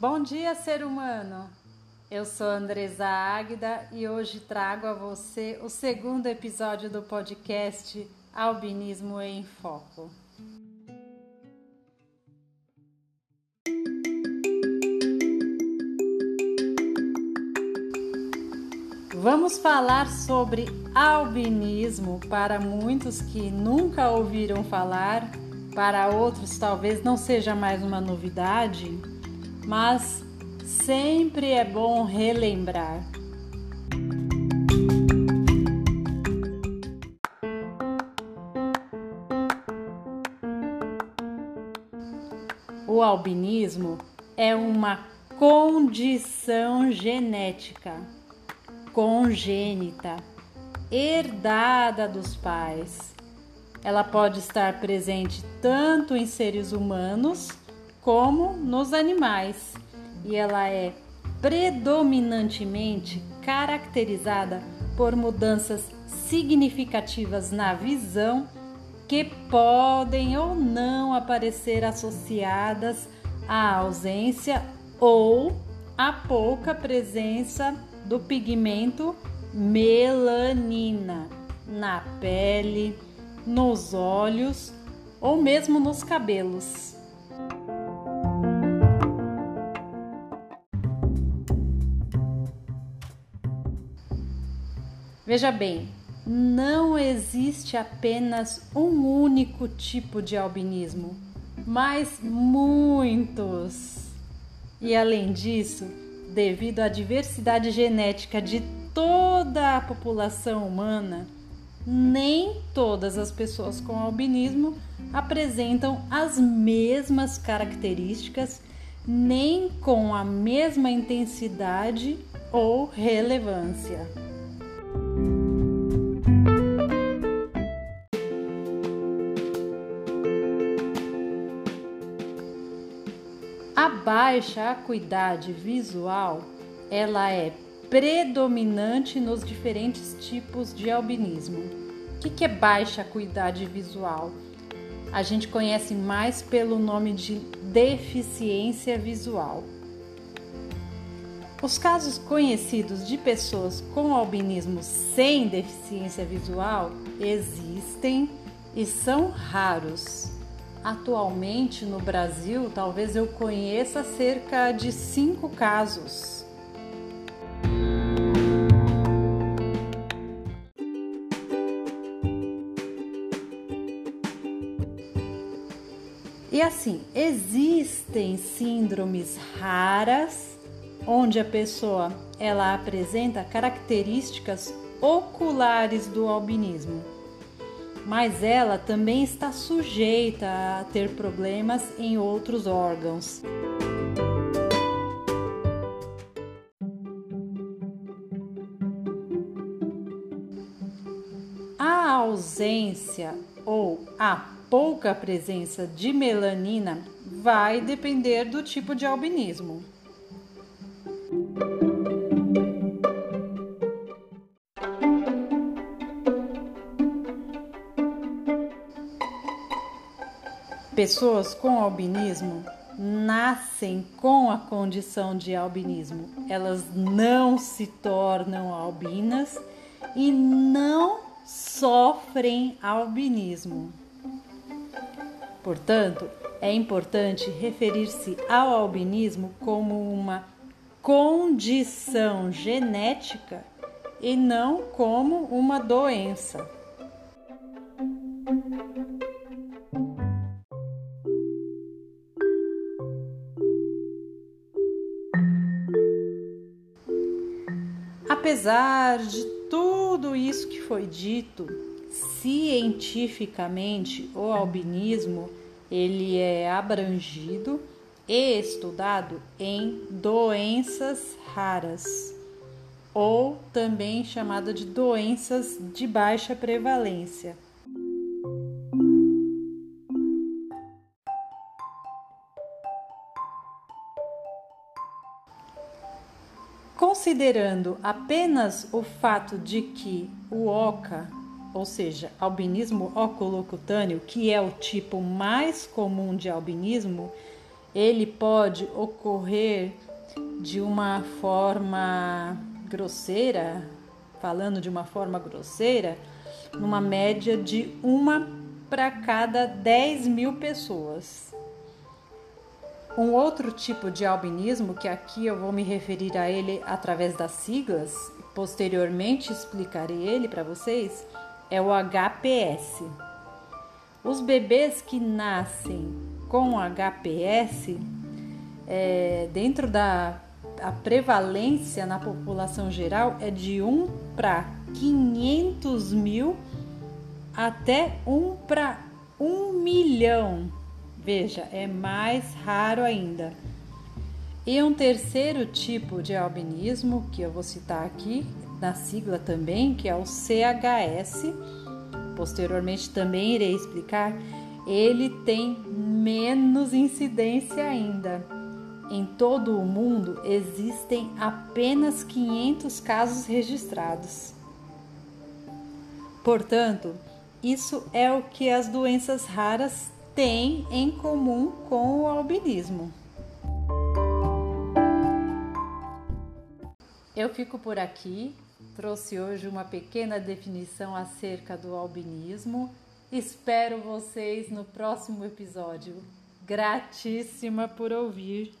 Bom dia, ser humano! Eu sou Andresa Águida e hoje trago a você o segundo episódio do podcast Albinismo em Foco. Vamos falar sobre albinismo para muitos que nunca ouviram falar, para outros talvez não seja mais uma novidade mas sempre é bom relembrar. O albinismo é uma condição genética, congênita, herdada dos pais. Ela pode estar presente tanto em seres humanos como nos animais, e ela é predominantemente caracterizada por mudanças significativas na visão que podem ou não aparecer associadas à ausência ou à pouca presença do pigmento melanina na pele, nos olhos ou mesmo nos cabelos. Veja bem, não existe apenas um único tipo de albinismo, mas muitos. E além disso, devido à diversidade genética de toda a população humana, nem todas as pessoas com albinismo apresentam as mesmas características, nem com a mesma intensidade ou relevância. Baixa acuidade visual, ela é predominante nos diferentes tipos de albinismo. O que é baixa acuidade visual? A gente conhece mais pelo nome de deficiência visual. Os casos conhecidos de pessoas com albinismo sem deficiência visual existem e são raros. Atualmente no Brasil, talvez eu conheça cerca de cinco casos. E assim, existem síndromes raras onde a pessoa ela apresenta características oculares do albinismo mas ela também está sujeita a ter problemas em outros órgãos. A ausência ou a pouca presença de melanina vai depender do tipo de albinismo. Pessoas com albinismo nascem com a condição de albinismo. Elas não se tornam albinas e não sofrem albinismo. Portanto, é importante referir-se ao albinismo como uma condição genética e não como uma doença. Apesar de tudo isso que foi dito, cientificamente o albinismo ele é abrangido e estudado em doenças raras ou também chamada de doenças de baixa prevalência. Considerando apenas o fato de que o OCA, ou seja, albinismo oculocutâneo, que é o tipo mais comum de albinismo, ele pode ocorrer de uma forma grosseira, falando de uma forma grosseira, numa média de uma para cada 10 mil pessoas. Um outro tipo de albinismo, que aqui eu vou me referir a ele através das siglas, posteriormente explicarei ele para vocês, é o HPS. Os bebês que nascem com HPS, é, dentro da a prevalência na população geral é de 1 para 500 mil até 1 para 1 milhão. Veja, é mais raro ainda. E um terceiro tipo de albinismo, que eu vou citar aqui, na sigla também, que é o CHS, posteriormente também irei explicar, ele tem menos incidência ainda. Em todo o mundo existem apenas 500 casos registrados. Portanto, isso é o que as doenças raras têm em comum com o albinismo. Eu fico por aqui. Trouxe hoje uma pequena definição acerca do albinismo. Espero vocês no próximo episódio. Gratíssima por ouvir.